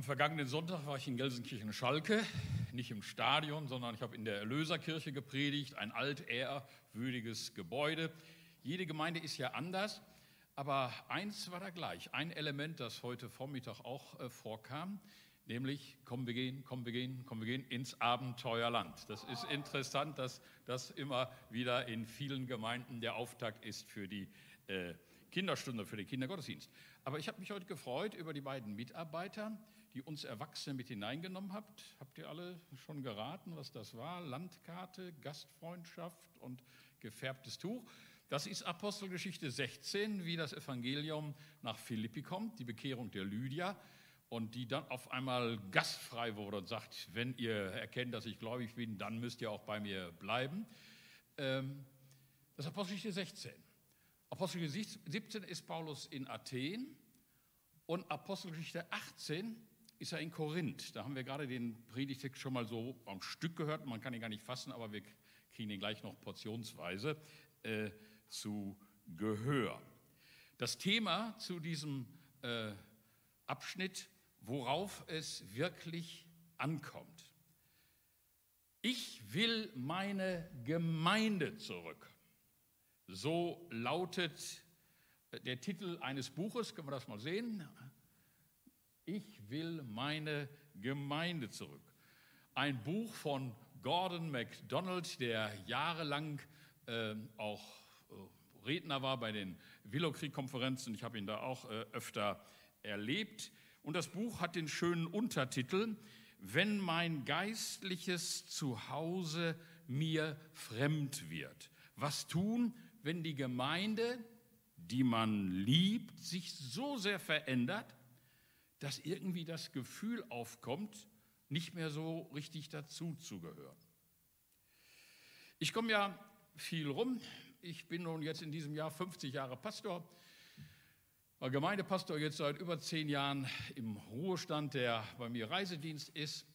Am vergangenen Sonntag war ich in Gelsenkirchen-Schalke, nicht im Stadion, sondern ich habe in der Erlöserkirche gepredigt, ein altehrwürdiges Gebäude. Jede Gemeinde ist ja anders, aber eins war da gleich, ein Element, das heute Vormittag auch äh, vorkam, nämlich kommen wir gehen, kommen wir gehen, kommen wir gehen ins Abenteuerland. Das ist interessant, dass das immer wieder in vielen Gemeinden der Auftakt ist für die äh, Kinderstunde, für den Kindergottesdienst. Aber ich habe mich heute gefreut über die beiden Mitarbeiter, die uns Erwachsene mit hineingenommen habt. Habt ihr alle schon geraten, was das war? Landkarte, Gastfreundschaft und gefärbtes Tuch. Das ist Apostelgeschichte 16, wie das Evangelium nach Philippi kommt, die Bekehrung der Lydia und die dann auf einmal gastfrei wurde und sagt, wenn ihr erkennt, dass ich gläubig bin, dann müsst ihr auch bei mir bleiben. Ähm, das ist Apostelgeschichte 16. Apostelgeschichte 17 ist Paulus in Athen und Apostelgeschichte 18 ist er in Korinth. Da haben wir gerade den Predigtext schon mal so am Stück gehört. Man kann ihn gar nicht fassen, aber wir kriegen ihn gleich noch portionsweise äh, zu Gehör. Das Thema zu diesem äh, Abschnitt, worauf es wirklich ankommt. Ich will meine Gemeinde zurück. So lautet der Titel eines Buches, können wir das mal sehen? Ich will meine Gemeinde zurück. Ein Buch von Gordon MacDonald, der jahrelang äh, auch äh, Redner war bei den Willowkrieg-Konferenzen. Ich habe ihn da auch äh, öfter erlebt. Und das Buch hat den schönen Untertitel, Wenn mein geistliches Zuhause mir fremd wird. Was tun, wenn die Gemeinde, die man liebt, sich so sehr verändert, dass irgendwie das Gefühl aufkommt, nicht mehr so richtig dazu zu gehören. Ich komme ja viel rum. Ich bin nun jetzt in diesem Jahr 50 Jahre Pastor, war Gemeindepastor jetzt seit über zehn Jahren im Ruhestand, der bei mir Reisedienst ist.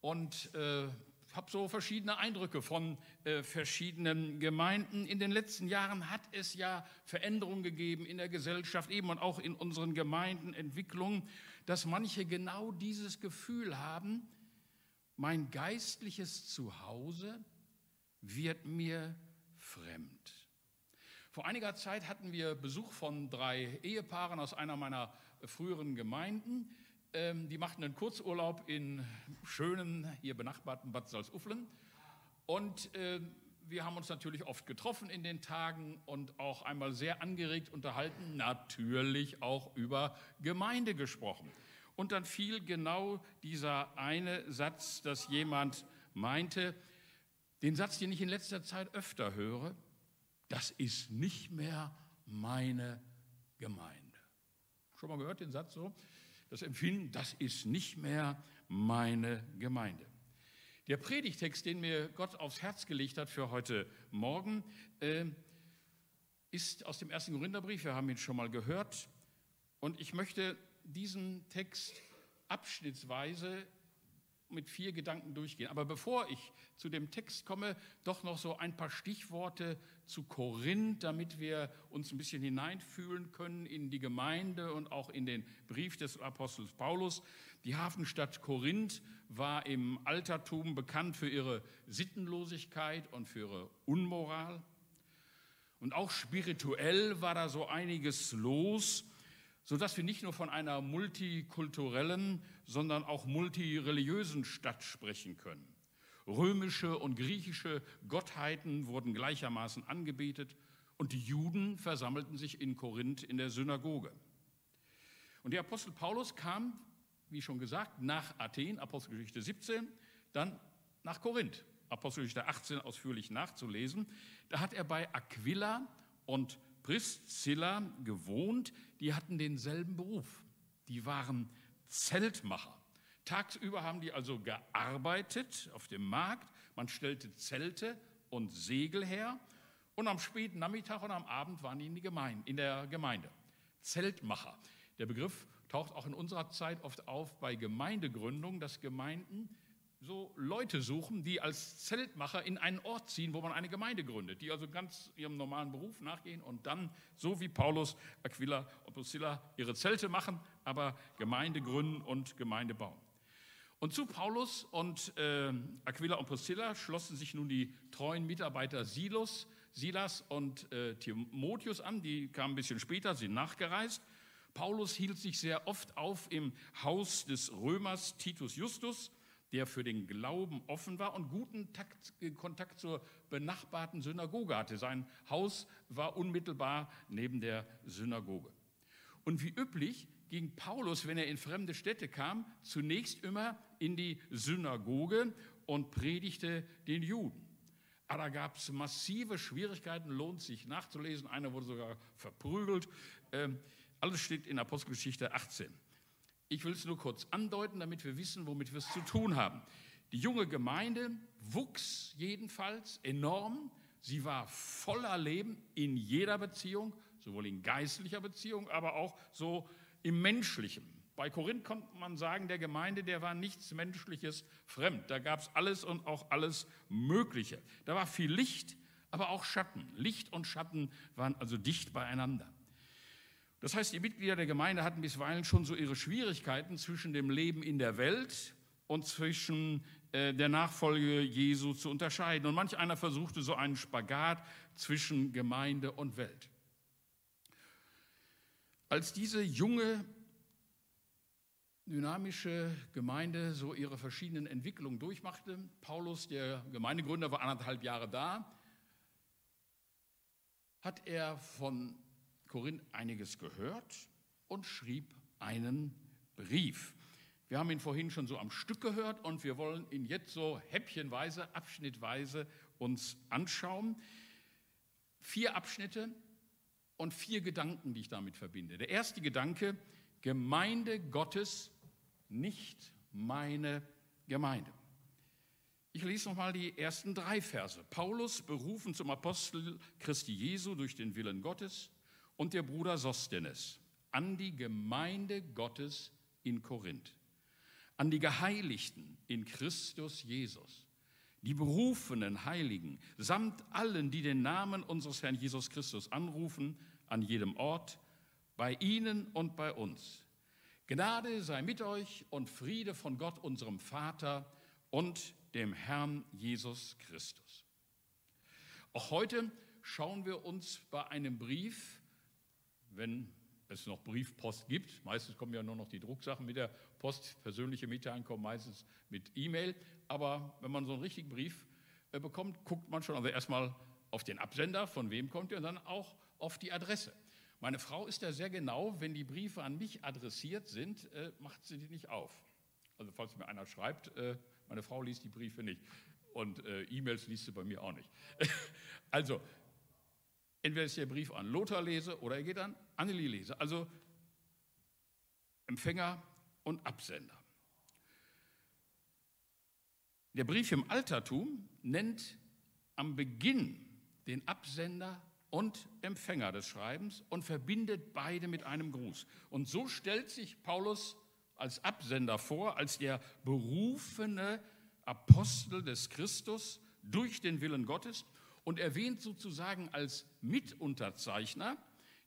Und äh, habe so verschiedene Eindrücke von äh, verschiedenen Gemeinden. In den letzten Jahren hat es ja Veränderungen gegeben in der Gesellschaft, eben und auch in unseren Gemeinden, Entwicklungen, dass manche genau dieses Gefühl haben, mein geistliches Zuhause wird mir fremd. Vor einiger Zeit hatten wir Besuch von drei Ehepaaren aus einer meiner früheren Gemeinden. Ähm, die machten einen Kurzurlaub in schönen, hier benachbarten Bad Salzuflen. Und äh, wir haben uns natürlich oft getroffen in den Tagen und auch einmal sehr angeregt unterhalten, natürlich auch über Gemeinde gesprochen. Und dann fiel genau dieser eine Satz, dass jemand meinte, den Satz, den ich in letzter Zeit öfter höre, das ist nicht mehr meine Gemeinde. Schon mal gehört den Satz so? Das Empfinden, das ist nicht mehr meine Gemeinde. Der Predigtext, den mir Gott aufs Herz gelegt hat für heute Morgen, äh, ist aus dem ersten Korintherbrief. Wir haben ihn schon mal gehört. Und ich möchte diesen Text abschnittsweise mit vier Gedanken durchgehen. Aber bevor ich zu dem Text komme, doch noch so ein paar Stichworte zu Korinth, damit wir uns ein bisschen hineinfühlen können in die Gemeinde und auch in den Brief des Apostels Paulus. Die Hafenstadt Korinth war im Altertum bekannt für ihre Sittenlosigkeit und für ihre Unmoral. Und auch spirituell war da so einiges los sodass wir nicht nur von einer multikulturellen, sondern auch multireligiösen Stadt sprechen können. Römische und griechische Gottheiten wurden gleichermaßen angebetet und die Juden versammelten sich in Korinth in der Synagoge. Und der Apostel Paulus kam, wie schon gesagt, nach Athen, Apostelgeschichte 17, dann nach Korinth, Apostelgeschichte 18 ausführlich nachzulesen. Da hat er bei Aquila und Priscilla gewohnt, die hatten denselben Beruf. Die waren Zeltmacher. Tagsüber haben die also gearbeitet auf dem Markt. Man stellte Zelte und Segel her. Und am späten Nachmittag und am Abend waren die in, Gemeinde, in der Gemeinde. Zeltmacher. Der Begriff taucht auch in unserer Zeit oft auf bei Gemeindegründung, dass Gemeinden so Leute suchen, die als Zeltmacher in einen Ort ziehen, wo man eine Gemeinde gründet, die also ganz ihrem normalen Beruf nachgehen und dann, so wie Paulus, Aquila und Priscilla, ihre Zelte machen, aber Gemeinde gründen und Gemeinde bauen. Und zu Paulus und äh, Aquila und Priscilla schlossen sich nun die treuen Mitarbeiter Silos, Silas und äh, Timotheus an, die kamen ein bisschen später, sind nachgereist. Paulus hielt sich sehr oft auf im Haus des Römers Titus Justus, der für den Glauben offen war und guten Takt, äh, Kontakt zur benachbarten Synagoge hatte. Sein Haus war unmittelbar neben der Synagoge. Und wie üblich ging Paulus, wenn er in fremde Städte kam, zunächst immer in die Synagoge und predigte den Juden. Aber da gab es massive Schwierigkeiten, lohnt sich nachzulesen. Einer wurde sogar verprügelt. Ähm, alles steht in Apostelgeschichte 18. Ich will es nur kurz andeuten, damit wir wissen, womit wir es zu tun haben. Die junge Gemeinde wuchs jedenfalls enorm. Sie war voller Leben in jeder Beziehung, sowohl in geistlicher Beziehung, aber auch so im menschlichen. Bei Korinth konnte man sagen, der Gemeinde, der war nichts Menschliches fremd. Da gab es alles und auch alles Mögliche. Da war viel Licht, aber auch Schatten. Licht und Schatten waren also dicht beieinander. Das heißt, die Mitglieder der Gemeinde hatten bisweilen schon so ihre Schwierigkeiten zwischen dem Leben in der Welt und zwischen äh, der Nachfolge Jesu zu unterscheiden. Und manch einer versuchte so einen Spagat zwischen Gemeinde und Welt. Als diese junge, dynamische Gemeinde so ihre verschiedenen Entwicklungen durchmachte, Paulus, der Gemeindegründer, war anderthalb Jahre da, hat er von Korinth einiges gehört und schrieb einen Brief. Wir haben ihn vorhin schon so am Stück gehört und wir wollen ihn jetzt so häppchenweise, abschnittweise uns anschauen. Vier Abschnitte und vier Gedanken, die ich damit verbinde. Der erste Gedanke, Gemeinde Gottes, nicht meine Gemeinde. Ich lese nochmal die ersten drei Verse. Paulus, berufen zum Apostel Christi Jesu durch den Willen Gottes, und der Bruder Sostenes an die Gemeinde Gottes in Korinth, an die Geheiligten in Christus Jesus, die berufenen Heiligen, samt allen, die den Namen unseres Herrn Jesus Christus anrufen, an jedem Ort, bei ihnen und bei uns. Gnade sei mit euch und Friede von Gott, unserem Vater und dem Herrn Jesus Christus. Auch heute schauen wir uns bei einem Brief wenn es noch Briefpost gibt. Meistens kommen ja nur noch die Drucksachen mit der Post, persönliche Mitteilungen kommen meistens mit E-Mail. Aber wenn man so einen richtigen Brief äh, bekommt, guckt man schon also erstmal auf den Absender, von wem kommt er, und dann auch auf die Adresse. Meine Frau ist da sehr genau, wenn die Briefe an mich adressiert sind, äh, macht sie die nicht auf. Also falls mir einer schreibt, äh, meine Frau liest die Briefe nicht und E-Mails liest sie bei mir auch nicht. also Entweder ist der Brief an Lothar lese oder er geht an Annelie lese. Also Empfänger und Absender. Der Brief im Altertum nennt am Beginn den Absender und Empfänger des Schreibens und verbindet beide mit einem Gruß. Und so stellt sich Paulus als Absender vor, als der berufene Apostel des Christus durch den Willen Gottes und erwähnt sozusagen als Mitunterzeichner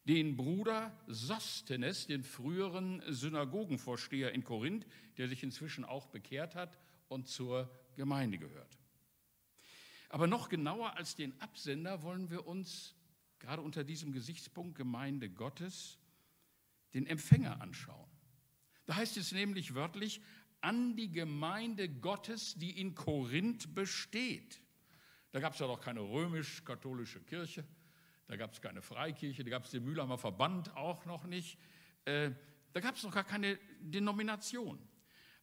den Bruder Sostenes, den früheren Synagogenvorsteher in Korinth, der sich inzwischen auch bekehrt hat und zur Gemeinde gehört. Aber noch genauer als den Absender wollen wir uns gerade unter diesem Gesichtspunkt Gemeinde Gottes den Empfänger anschauen. Da heißt es nämlich wörtlich, an die Gemeinde Gottes, die in Korinth besteht. Da gab es ja noch keine römisch-katholische Kirche, da gab es keine Freikirche, da gab es den Mühlheimer Verband auch noch nicht. Äh, da gab es noch gar keine Denomination.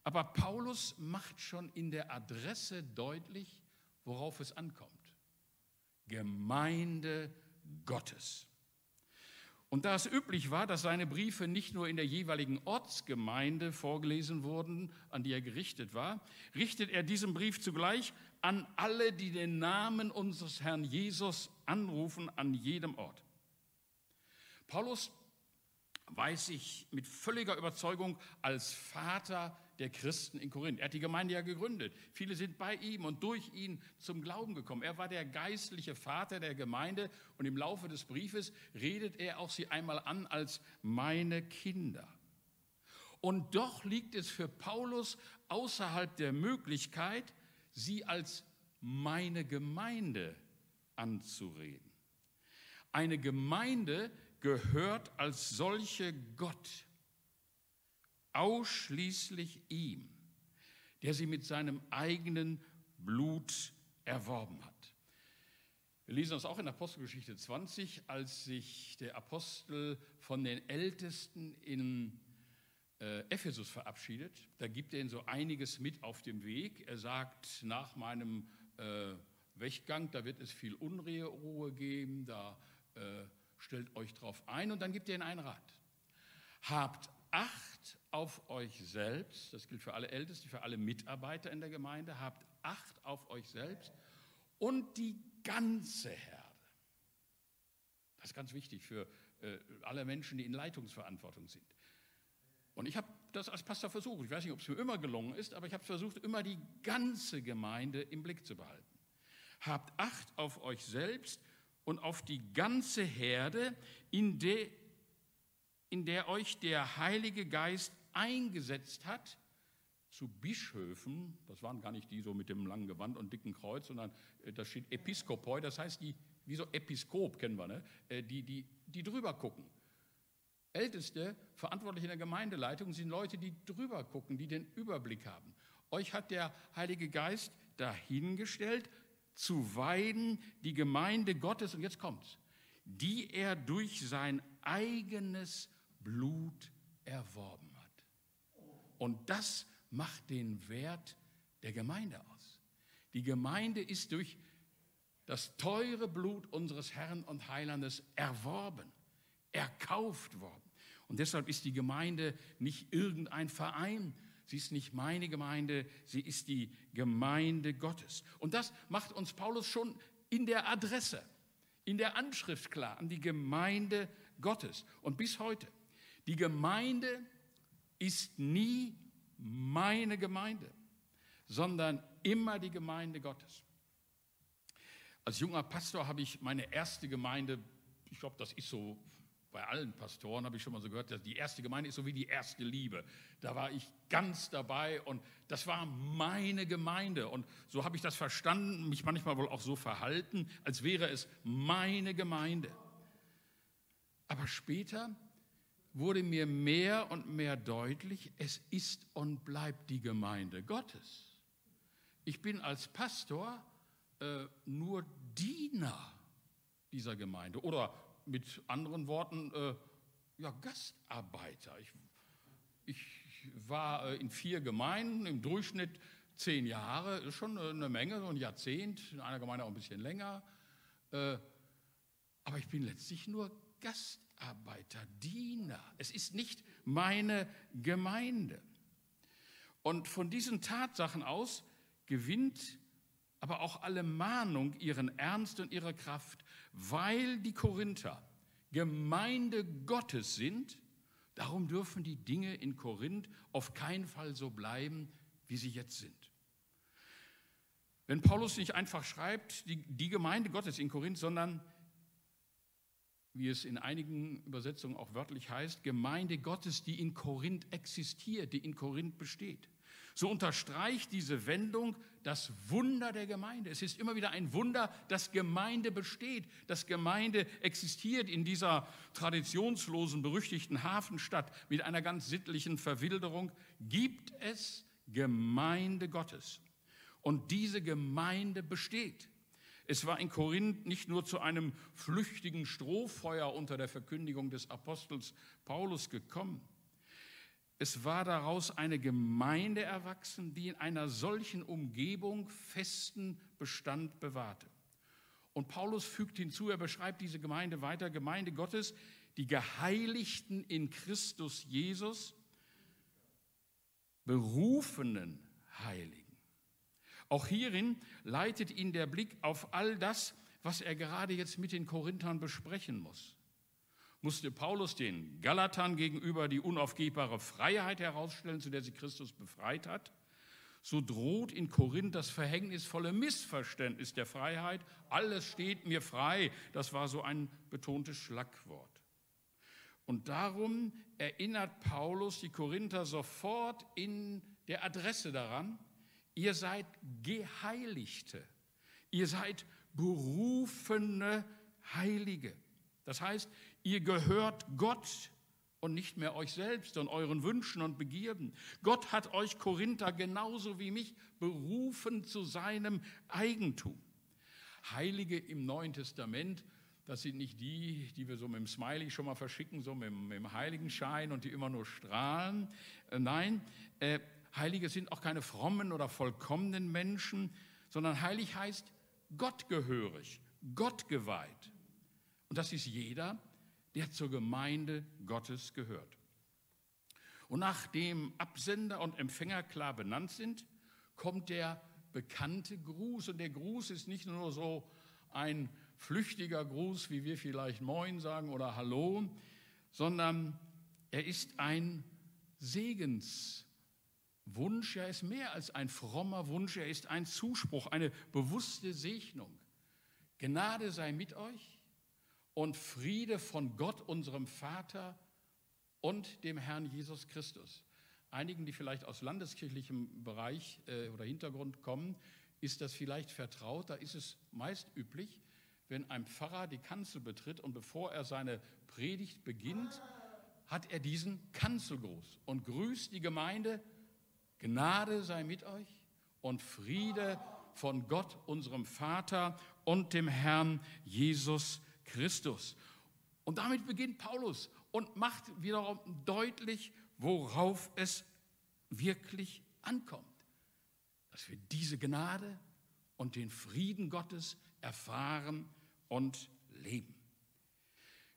Aber Paulus macht schon in der Adresse deutlich, worauf es ankommt. Gemeinde Gottes. Und da es üblich war, dass seine Briefe nicht nur in der jeweiligen Ortsgemeinde vorgelesen wurden, an die er gerichtet war, richtet er diesen Brief zugleich an alle, die den Namen unseres Herrn Jesus anrufen, an jedem Ort. Paulus weiß sich mit völliger Überzeugung als Vater der Christen in Korinth. Er hat die Gemeinde ja gegründet. Viele sind bei ihm und durch ihn zum Glauben gekommen. Er war der geistliche Vater der Gemeinde und im Laufe des Briefes redet er auch sie einmal an als meine Kinder. Und doch liegt es für Paulus außerhalb der Möglichkeit, sie als meine Gemeinde anzureden. Eine Gemeinde gehört als solche Gott, ausschließlich ihm, der sie mit seinem eigenen Blut erworben hat. Wir lesen das auch in Apostelgeschichte 20, als sich der Apostel von den Ältesten in äh, Ephesus verabschiedet. Da gibt er ihnen so einiges mit auf dem Weg. Er sagt, nach meinem äh, Weggang, da wird es viel Unruhe geben, da äh, stellt euch drauf ein und dann gibt er ihnen einen Rat. Habt Acht auf euch selbst, das gilt für alle Ältesten, für alle Mitarbeiter in der Gemeinde, habt Acht auf euch selbst und die ganze Herde. Das ist ganz wichtig für äh, alle Menschen, die in Leitungsverantwortung sind. Und ich habe das als Pastor versucht. Ich weiß nicht, ob es mir immer gelungen ist, aber ich habe versucht, immer die ganze Gemeinde im Blick zu behalten. Habt Acht auf euch selbst und auf die ganze Herde, in der, in der euch der Heilige Geist eingesetzt hat, zu Bischöfen, das waren gar nicht die so mit dem langen Gewand und dicken Kreuz, sondern äh, da steht Episkopoi, das heißt die, wie so Episkop kennen wir, ne? Äh, die, die, die drüber gucken. Älteste, Verantwortliche in der Gemeindeleitung sind Leute, die drüber gucken, die den Überblick haben. Euch hat der Heilige Geist dahingestellt, zu weiden die Gemeinde Gottes, und jetzt kommt's, die er durch sein eigenes Blut erworben hat. Und das macht den Wert der Gemeinde aus. Die Gemeinde ist durch das teure Blut unseres Herrn und Heilandes erworben erkauft worden. Und deshalb ist die Gemeinde nicht irgendein Verein, sie ist nicht meine Gemeinde, sie ist die Gemeinde Gottes. Und das macht uns Paulus schon in der Adresse, in der Anschrift klar, an die Gemeinde Gottes. Und bis heute, die Gemeinde ist nie meine Gemeinde, sondern immer die Gemeinde Gottes. Als junger Pastor habe ich meine erste Gemeinde, ich glaube, das ist so bei allen Pastoren habe ich schon mal so gehört, dass die erste Gemeinde ist so wie die erste Liebe. Da war ich ganz dabei und das war meine Gemeinde. Und so habe ich das verstanden, mich manchmal wohl auch so verhalten, als wäre es meine Gemeinde. Aber später wurde mir mehr und mehr deutlich, es ist und bleibt die Gemeinde Gottes. Ich bin als Pastor äh, nur Diener dieser Gemeinde oder mit anderen Worten, äh, ja, Gastarbeiter. Ich, ich war äh, in vier Gemeinden, im Durchschnitt zehn Jahre, ist schon eine Menge, so ein Jahrzehnt, in einer Gemeinde auch ein bisschen länger. Äh, aber ich bin letztlich nur Gastarbeiter, Diener. Es ist nicht meine Gemeinde. Und von diesen Tatsachen aus gewinnt aber auch alle Mahnung ihren Ernst und ihre Kraft, weil die Korinther Gemeinde Gottes sind. Darum dürfen die Dinge in Korinth auf keinen Fall so bleiben, wie sie jetzt sind. Wenn Paulus nicht einfach schreibt, die, die Gemeinde Gottes in Korinth, sondern wie es in einigen Übersetzungen auch wörtlich heißt, Gemeinde Gottes, die in Korinth existiert, die in Korinth besteht. So unterstreicht diese Wendung das Wunder der Gemeinde. Es ist immer wieder ein Wunder, dass Gemeinde besteht, dass Gemeinde existiert in dieser traditionslosen, berüchtigten Hafenstadt mit einer ganz sittlichen Verwilderung. Gibt es Gemeinde Gottes. Und diese Gemeinde besteht. Es war in Korinth nicht nur zu einem flüchtigen Strohfeuer unter der Verkündigung des Apostels Paulus gekommen. Es war daraus eine Gemeinde erwachsen, die in einer solchen Umgebung festen Bestand bewahrte. Und Paulus fügt hinzu, er beschreibt diese Gemeinde weiter, Gemeinde Gottes, die Geheiligten in Christus Jesus, berufenen Heiligen. Auch hierin leitet ihn der Blick auf all das, was er gerade jetzt mit den Korinthern besprechen muss. Musste Paulus den Galatern gegenüber die unaufgebbare Freiheit herausstellen, zu der sie Christus befreit hat. So droht in Korinth das verhängnisvolle Missverständnis der Freiheit. Alles steht mir frei. Das war so ein betontes Schlagwort. Und darum erinnert Paulus die Korinther sofort in der Adresse daran, ihr seid Geheiligte, ihr seid berufene Heilige. Das heißt, ihr gehört Gott und nicht mehr euch selbst und euren Wünschen und Begierden. Gott hat euch Korinther genauso wie mich berufen zu seinem Eigentum. Heilige im Neuen Testament, das sind nicht die, die wir so mit dem Smiley schon mal verschicken, so mit, dem Heiligenschein und die immer nur strahlen. Äh, nein, äh, Heilige sind auch keine frommen oder vollkommenen Menschen, sondern heilig heißt gottgehörig, gottgeweiht. Und das ist jeder, der zur Gemeinde Gottes gehört. Und nachdem Absender und Empfänger klar benannt sind, kommt der bekannte Gruß. Und der Gruß ist nicht nur so ein flüchtiger Gruß, wie wir vielleicht Moin sagen oder Hallo, sondern er ist ein Segenswunsch. Er ist mehr als ein frommer Wunsch. Er ist ein Zuspruch, eine bewusste Segnung. Gnade sei mit euch und Friede von Gott, unserem Vater und dem Herrn Jesus Christus. Einigen, die vielleicht aus landeskirchlichem Bereich äh, oder Hintergrund kommen, ist das vielleicht vertraut. Da ist es meist üblich, wenn ein Pfarrer die Kanzel betritt und bevor er seine Predigt beginnt, hat er diesen Kanzelgruß und grüßt die Gemeinde. Gnade sei mit euch und Friede von Gott, unserem Vater und dem Herrn Jesus Christus. Und damit beginnt Paulus und macht wiederum deutlich, worauf es wirklich ankommt. Dass wir diese Gnade und den Frieden Gottes erfahren und leben.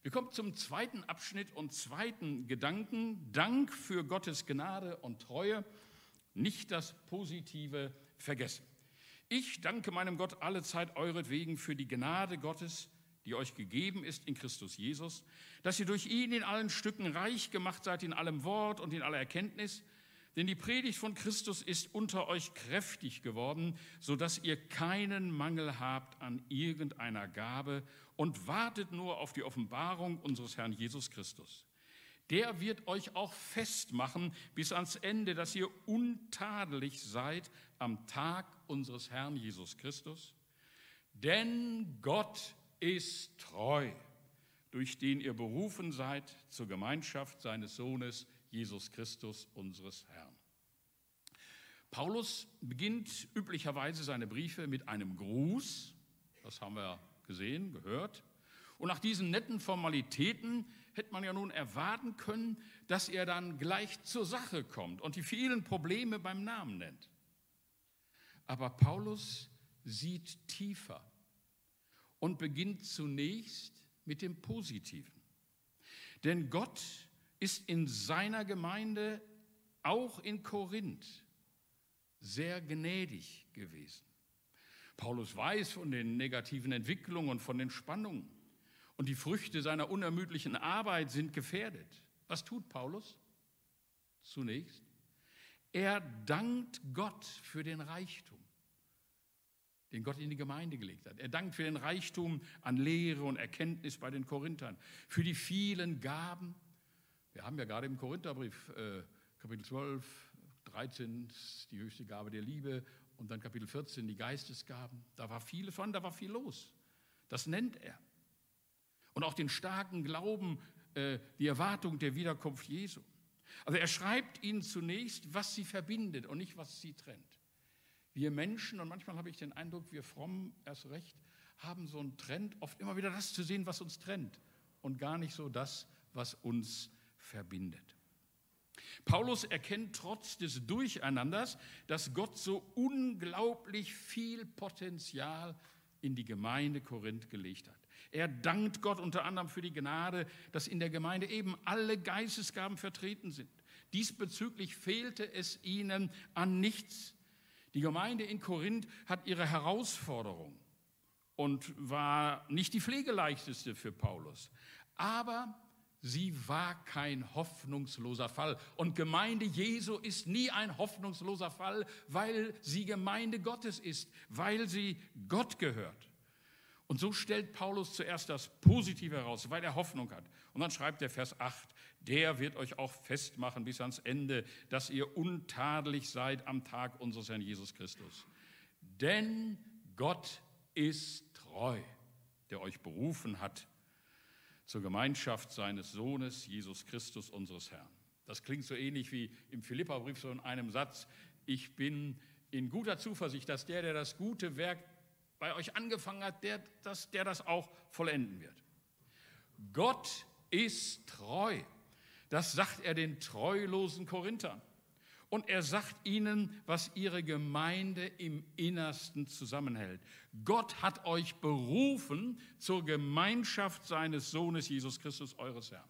Wir kommen zum zweiten Abschnitt und zweiten Gedanken. Dank für Gottes Gnade und Treue, nicht das Positive vergessen. Ich danke meinem Gott alle Zeit euretwegen für die Gnade Gottes, die euch gegeben ist in Christus Jesus, dass ihr durch ihn in allen Stücken reich gemacht seid in allem Wort und in aller Erkenntnis, denn die Predigt von Christus ist unter euch kräftig geworden, so dass ihr keinen Mangel habt an irgendeiner Gabe und wartet nur auf die Offenbarung unseres Herrn Jesus Christus. Der wird euch auch festmachen bis ans Ende, dass ihr untadelig seid am Tag unseres Herrn Jesus Christus. Denn Gott ist treu, durch den ihr berufen seid zur Gemeinschaft seines Sohnes Jesus Christus, unseres Herrn. Paulus beginnt üblicherweise seine Briefe mit einem Gruß, das haben wir gesehen, gehört. Und nach diesen netten Formalitäten hätte man ja nun erwarten können, dass er dann gleich zur Sache kommt und die vielen Probleme beim Namen nennt. Aber Paulus sieht tiefer und beginnt zunächst mit dem Positiven. Denn Gott ist in seiner Gemeinde, auch in Korinth, sehr gnädig gewesen. Paulus weiß von den negativen Entwicklungen und von den Spannungen. Und die Früchte seiner unermüdlichen Arbeit sind gefährdet. Was tut Paulus? Zunächst, er dankt Gott für den Reichtum den Gott in die Gemeinde gelegt hat. Er dankt für den Reichtum an Lehre und Erkenntnis bei den Korinthern, für die vielen Gaben. Wir haben ja gerade im Korintherbrief, äh, Kapitel 12, 13, die höchste Gabe der Liebe und dann Kapitel 14, die Geistesgaben. Da war viel von, da war viel los. Das nennt er. Und auch den starken Glauben, äh, die Erwartung der Wiederkunft Jesu. Also er schreibt ihnen zunächst, was sie verbindet und nicht, was sie trennt. Wir Menschen, und manchmal habe ich den Eindruck, wir Frommen erst recht, haben so einen Trend, oft immer wieder das zu sehen, was uns trennt und gar nicht so das, was uns verbindet. Paulus erkennt trotz des Durcheinanders, dass Gott so unglaublich viel Potenzial in die Gemeinde Korinth gelegt hat. Er dankt Gott unter anderem für die Gnade, dass in der Gemeinde eben alle Geistesgaben vertreten sind. Diesbezüglich fehlte es ihnen an nichts. Die Gemeinde in Korinth hat ihre Herausforderung und war nicht die pflegeleichteste für Paulus. Aber Sie war kein hoffnungsloser Fall. Und Gemeinde Jesu ist nie ein hoffnungsloser Fall, weil sie Gemeinde Gottes ist, weil sie Gott gehört. Und so stellt Paulus zuerst das Positive heraus, weil er Hoffnung hat. Und dann schreibt er Vers 8, der wird euch auch festmachen bis ans Ende, dass ihr untadelig seid am Tag unseres Herrn Jesus Christus. Denn Gott ist treu, der euch berufen hat zur Gemeinschaft seines Sohnes, Jesus Christus, unseres Herrn. Das klingt so ähnlich wie im Philipperbrief so in einem Satz. Ich bin in guter Zuversicht, dass der, der das gute Werk bei euch angefangen hat, der, dass der das auch vollenden wird. Gott ist treu. Das sagt er den treulosen Korinthern. Und er sagt ihnen, was ihre Gemeinde im Innersten zusammenhält. Gott hat euch berufen zur Gemeinschaft seines Sohnes Jesus Christus, eures Herrn.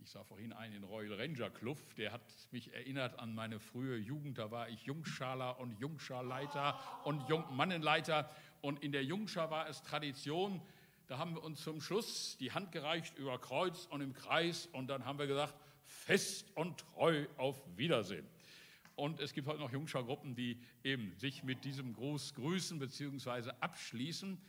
Ich sah vorhin einen in Royal Ranger Club, der hat mich erinnert an meine frühe Jugend. Da war ich Jungschaler und Jungscharleiter und Jungmannenleiter. Und in der Jungschar war es Tradition, da haben wir uns zum Schluss die Hand gereicht über Kreuz und im Kreis und dann haben wir gesagt, fest und treu auf Wiedersehen. Und es gibt heute noch Jungschargruppen, die eben sich mit diesem Gruß grüßen bzw. abschließen.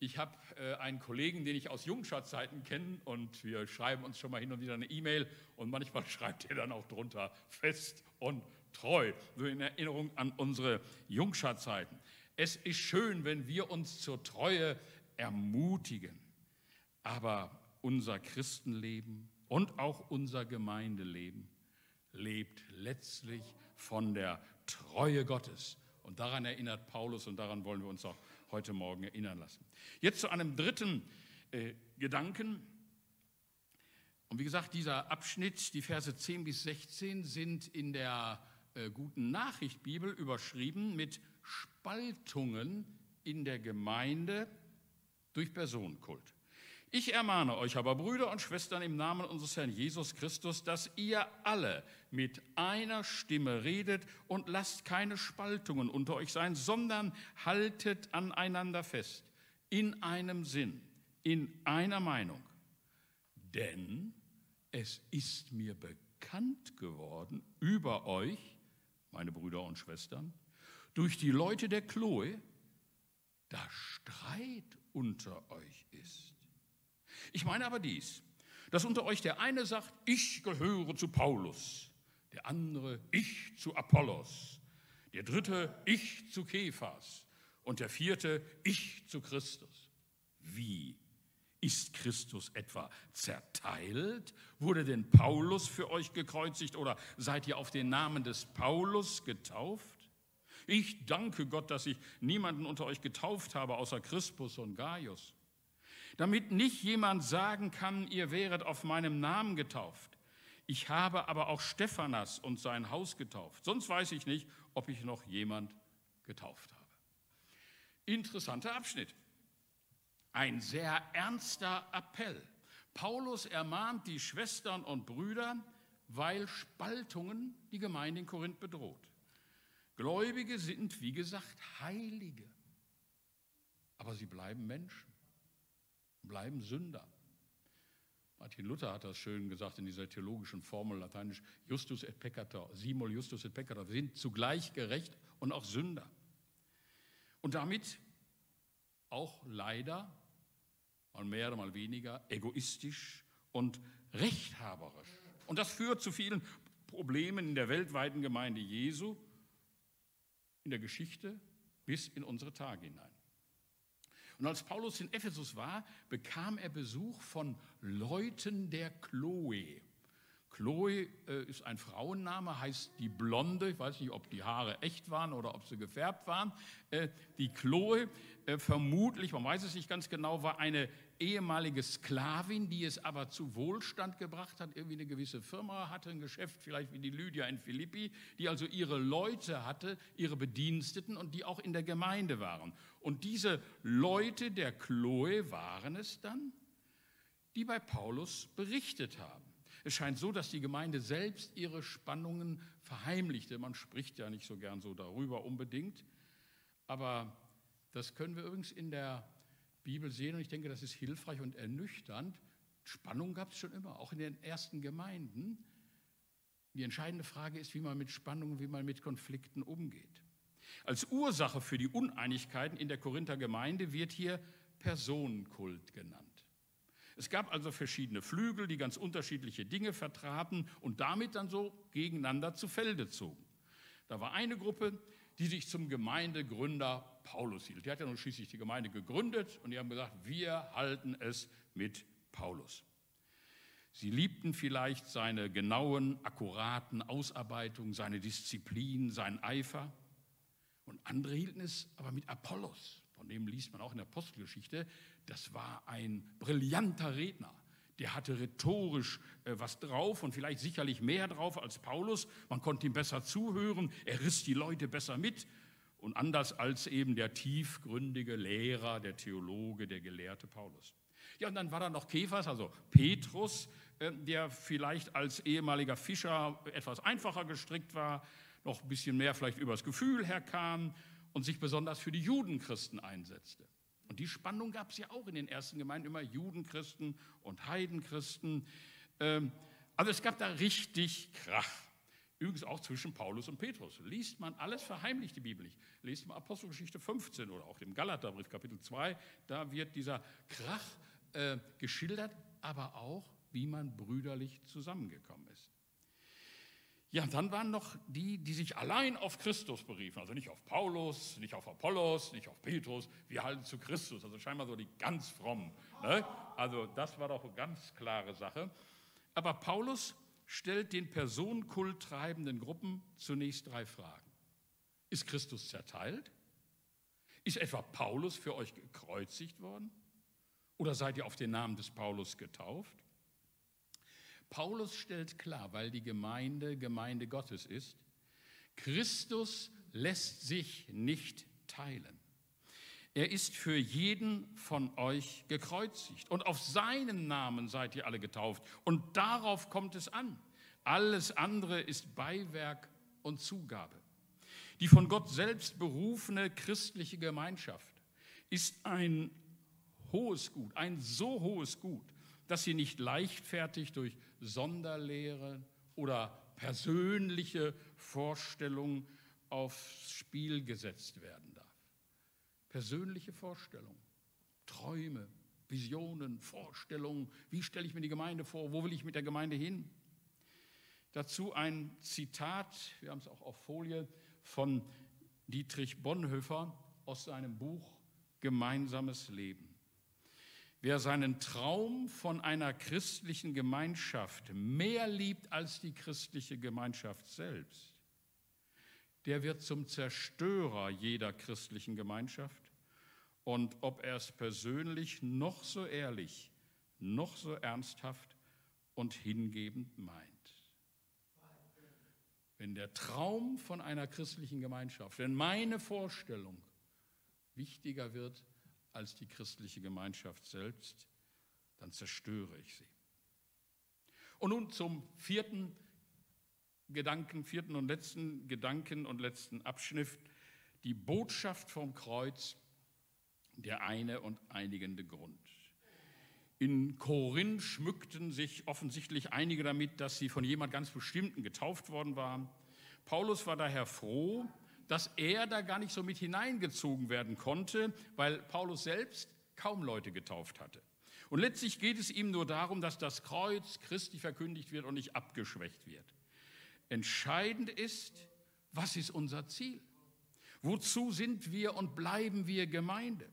Ich habe äh, einen Kollegen, den ich aus Jungscharzeiten kenne und wir schreiben uns schon mal hin und wieder eine E-Mail und manchmal schreibt er dann auch drunter fest und treu, so in Erinnerung an unsere Jungscharzeiten. Es ist schön, wenn wir uns zur Treue ermutigen, aber unser Christenleben und auch unser Gemeindeleben lebt letztlich von der Treue Gottes. Und daran erinnert Paulus und daran wollen wir uns auch heute Morgen erinnern lassen. Jetzt zu einem dritten äh, Gedanken. Und wie gesagt, dieser Abschnitt, die Verse 10 bis 16, sind in der äh, guten Nachricht Bibel überschrieben mit Spaltungen in der Gemeinde durch Personenkult. Ich ermahne euch aber, Brüder und Schwestern, im Namen unseres Herrn Jesus Christus, dass ihr alle mit einer Stimme redet und lasst keine Spaltungen unter euch sein, sondern haltet aneinander fest, in einem Sinn, in einer Meinung. Denn es ist mir bekannt geworden über euch, meine Brüder und Schwestern, durch die Leute der Chloe, dass Streit unter euch ist. Ich meine aber dies, dass unter euch der eine sagt, ich gehöre zu Paulus, der andere, ich zu Apollos, der dritte, ich zu Kephas und der vierte, ich zu Christus. Wie? Ist Christus etwa zerteilt? Wurde denn Paulus für euch gekreuzigt oder seid ihr auf den Namen des Paulus getauft? Ich danke Gott, dass ich niemanden unter euch getauft habe, außer Crispus und Gaius damit nicht jemand sagen kann, ihr wäret auf meinem Namen getauft. Ich habe aber auch Stephanas und sein Haus getauft. Sonst weiß ich nicht, ob ich noch jemand getauft habe. Interessanter Abschnitt. Ein sehr ernster Appell. Paulus ermahnt die Schwestern und Brüder, weil Spaltungen die Gemeinde in Korinth bedroht. Gläubige sind, wie gesagt, Heilige, aber sie bleiben Menschen bleiben Sünder. Martin Luther hat das schön gesagt in dieser theologischen Formel lateinisch Justus et peccator, simul Justus et peccator. Wir sind zugleich gerecht und auch Sünder. Und damit auch leider, mal mehr, mal weniger, egoistisch und rechthaberisch. Und das führt zu vielen Problemen in der weltweiten Gemeinde Jesu, in der Geschichte bis in unsere Tage hinein. Und als Paulus in Ephesus war, bekam er Besuch von Leuten der Chloe. Chloe äh, ist ein Frauenname, heißt die Blonde. Ich weiß nicht, ob die Haare echt waren oder ob sie gefärbt waren. Äh, die Chloe, äh, vermutlich, man weiß es nicht ganz genau, war eine ehemalige Sklavin, die es aber zu Wohlstand gebracht hat, irgendwie eine gewisse Firma hatte, ein Geschäft, vielleicht wie die Lydia in Philippi, die also ihre Leute hatte, ihre Bediensteten und die auch in der Gemeinde waren. Und diese Leute der Chloe waren es dann, die bei Paulus berichtet haben. Es scheint so, dass die Gemeinde selbst ihre Spannungen verheimlichte. Man spricht ja nicht so gern so darüber unbedingt. Aber das können wir übrigens in der Bibel sehen und ich denke, das ist hilfreich und ernüchternd. Spannung gab es schon immer, auch in den ersten Gemeinden. Die entscheidende Frage ist, wie man mit Spannungen, wie man mit Konflikten umgeht. Als Ursache für die Uneinigkeiten in der Korinther Gemeinde wird hier Personenkult genannt. Es gab also verschiedene Flügel, die ganz unterschiedliche Dinge vertraten und damit dann so gegeneinander zu Felde zogen. Da war eine Gruppe, die sich zum Gemeindegründer Paulus hielt. Die hat ja nun schließlich die Gemeinde gegründet und die haben gesagt, wir halten es mit Paulus. Sie liebten vielleicht seine genauen, akkuraten Ausarbeitungen, seine Disziplin, seinen Eifer. Und andere hielten es aber mit Apollos, von dem liest man auch in der Apostelgeschichte, das war ein brillanter Redner. Der hatte rhetorisch äh, was drauf und vielleicht sicherlich mehr drauf als Paulus. Man konnte ihm besser zuhören, er riss die Leute besser mit. Und anders als eben der tiefgründige Lehrer, der Theologe, der Gelehrte Paulus. Ja, und dann war da noch Kephas, also Petrus, äh, der vielleicht als ehemaliger Fischer etwas einfacher gestrickt war, noch ein bisschen mehr vielleicht übers Gefühl herkam und sich besonders für die Judenchristen einsetzte. Und die Spannung gab es ja auch in den ersten Gemeinden immer Judenchristen und Heidenchristen. Ähm, also es gab da richtig Krach. Übrigens auch zwischen Paulus und Petrus. Liest man alles verheimlicht die Bibel nicht. Liest man Apostelgeschichte 15 oder auch dem Galaterbrief Kapitel 2, da wird dieser Krach äh, geschildert, aber auch, wie man brüderlich zusammengekommen ist. Ja, dann waren noch die, die sich allein auf Christus beriefen, also nicht auf Paulus, nicht auf Apollos, nicht auf Petrus, wir halten zu Christus, also scheinbar so die ganz frommen. Ne? Also das war doch eine ganz klare Sache. Aber Paulus stellt den Personenkult treibenden Gruppen zunächst drei Fragen. Ist Christus zerteilt? Ist etwa Paulus für euch gekreuzigt worden? Oder seid ihr auf den Namen des Paulus getauft? Paulus stellt klar, weil die Gemeinde Gemeinde Gottes ist, Christus lässt sich nicht teilen. Er ist für jeden von euch gekreuzigt und auf seinen Namen seid ihr alle getauft und darauf kommt es an. Alles andere ist Beiwerk und Zugabe. Die von Gott selbst berufene christliche Gemeinschaft ist ein hohes Gut, ein so hohes Gut, dass sie nicht leichtfertig durch Sonderlehre oder persönliche Vorstellungen aufs Spiel gesetzt werden. Persönliche Vorstellungen, Träume, Visionen, Vorstellungen. Wie stelle ich mir die Gemeinde vor? Wo will ich mit der Gemeinde hin? Dazu ein Zitat, wir haben es auch auf Folie, von Dietrich Bonhoeffer aus seinem Buch Gemeinsames Leben. Wer seinen Traum von einer christlichen Gemeinschaft mehr liebt als die christliche Gemeinschaft selbst, der wird zum Zerstörer jeder christlichen Gemeinschaft. Und ob er es persönlich noch so ehrlich, noch so ernsthaft und hingebend meint. Wenn der Traum von einer christlichen Gemeinschaft, wenn meine Vorstellung wichtiger wird als die christliche Gemeinschaft selbst, dann zerstöre ich sie. Und nun zum vierten Gedanken, vierten und letzten Gedanken und letzten Abschnitt, die Botschaft vom Kreuz, der eine und einigende Grund. In Korinth schmückten sich offensichtlich einige damit, dass sie von jemand ganz Bestimmten getauft worden waren. Paulus war daher froh, dass er da gar nicht so mit hineingezogen werden konnte, weil Paulus selbst kaum Leute getauft hatte. Und letztlich geht es ihm nur darum, dass das Kreuz Christi verkündigt wird und nicht abgeschwächt wird. Entscheidend ist, was ist unser Ziel? Wozu sind wir und bleiben wir Gemeinde?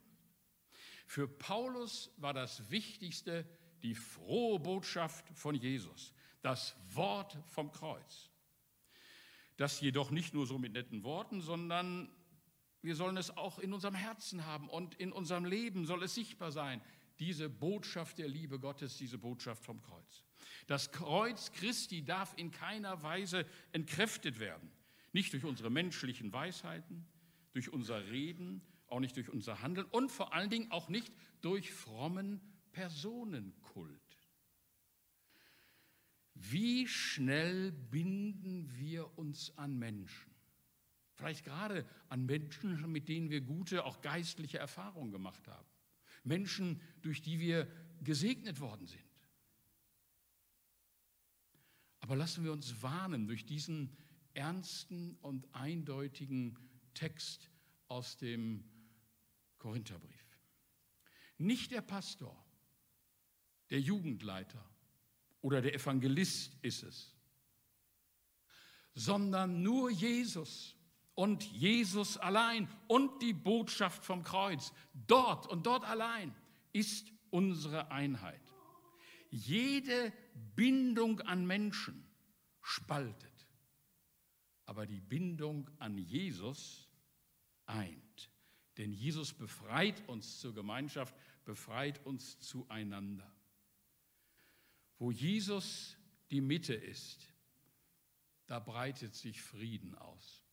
Für Paulus war das Wichtigste die frohe Botschaft von Jesus, das Wort vom Kreuz. Das jedoch nicht nur so mit netten Worten, sondern wir sollen es auch in unserem Herzen haben und in unserem Leben soll es sichtbar sein. Diese Botschaft der Liebe Gottes, diese Botschaft vom Kreuz. Das Kreuz Christi darf in keiner Weise entkräftet werden. Nicht durch unsere menschlichen Weisheiten, durch unser Reden, auch nicht durch unser Handeln und vor allen Dingen auch nicht durch frommen Personenkult. Wie schnell binden wir uns an Menschen? Vielleicht gerade an Menschen, mit denen wir gute, auch geistliche Erfahrungen gemacht haben. Menschen, durch die wir gesegnet worden sind. Aber lassen wir uns warnen durch diesen ernsten und eindeutigen Text aus dem Korintherbrief. Nicht der Pastor, der Jugendleiter oder der Evangelist ist es, sondern nur Jesus und Jesus allein und die Botschaft vom Kreuz. Dort und dort allein ist unsere Einheit. Jede Bindung an Menschen spaltet, aber die Bindung an Jesus eint. Denn Jesus befreit uns zur Gemeinschaft, befreit uns zueinander. Wo Jesus die Mitte ist, da breitet sich Frieden aus.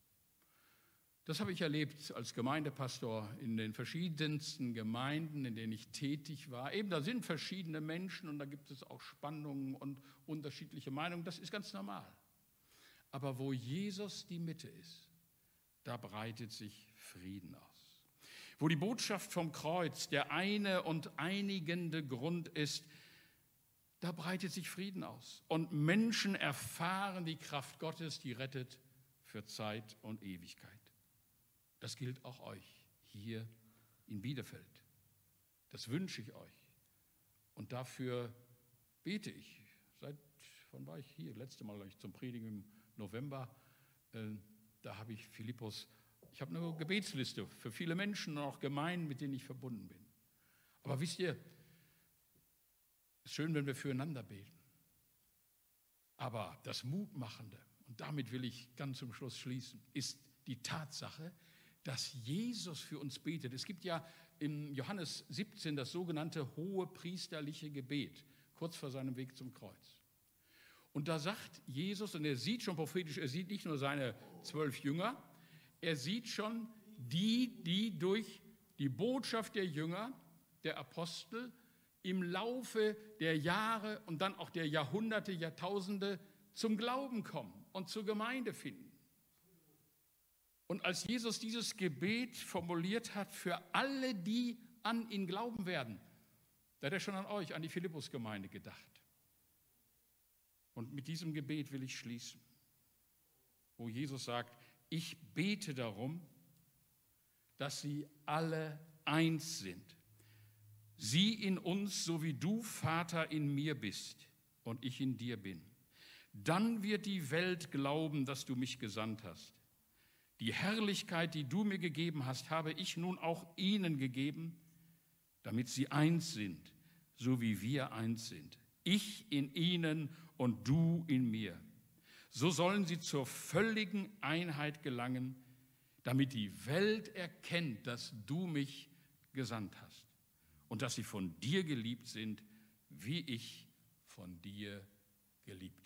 Das habe ich erlebt als Gemeindepastor in den verschiedensten Gemeinden, in denen ich tätig war. Eben, da sind verschiedene Menschen und da gibt es auch Spannungen und unterschiedliche Meinungen. Das ist ganz normal. Aber wo Jesus die Mitte ist, da breitet sich Frieden aus. Wo die Botschaft vom Kreuz der eine und einigende Grund ist, da breitet sich Frieden aus. Und Menschen erfahren die Kraft Gottes, die rettet für Zeit und Ewigkeit. Das gilt auch euch hier in Bielefeld. Das wünsche ich euch. Und dafür bete ich. Seit, wann war ich hier? Letzte Mal ich zum Predigen im November. Äh, da habe ich Philippus, ich habe eine Gebetsliste für viele Menschen und auch Gemeinden, mit denen ich verbunden bin. Aber wisst ihr, es ist schön, wenn wir füreinander beten. Aber das Mutmachende, und damit will ich ganz zum Schluss schließen, ist die Tatsache, dass Jesus für uns betet. Es gibt ja im Johannes 17 das sogenannte hohe priesterliche Gebet, kurz vor seinem Weg zum Kreuz. Und da sagt Jesus, und er sieht schon prophetisch, er sieht nicht nur seine zwölf Jünger, er sieht schon die, die durch die Botschaft der Jünger, der Apostel, im Laufe der Jahre und dann auch der Jahrhunderte, Jahrtausende zum Glauben kommen und zur Gemeinde finden. Und als Jesus dieses Gebet formuliert hat für alle, die an ihn glauben werden, da hat er schon an euch, an die Philippus-Gemeinde gedacht. Und mit diesem Gebet will ich schließen, wo Jesus sagt, ich bete darum, dass sie alle eins sind. Sie in uns, so wie du, Vater, in mir bist und ich in dir bin. Dann wird die Welt glauben, dass du mich gesandt hast. Die Herrlichkeit, die du mir gegeben hast, habe ich nun auch ihnen gegeben, damit sie eins sind, so wie wir eins sind. Ich in ihnen und du in mir. So sollen sie zur völligen Einheit gelangen, damit die Welt erkennt, dass du mich gesandt hast und dass sie von dir geliebt sind, wie ich von dir geliebt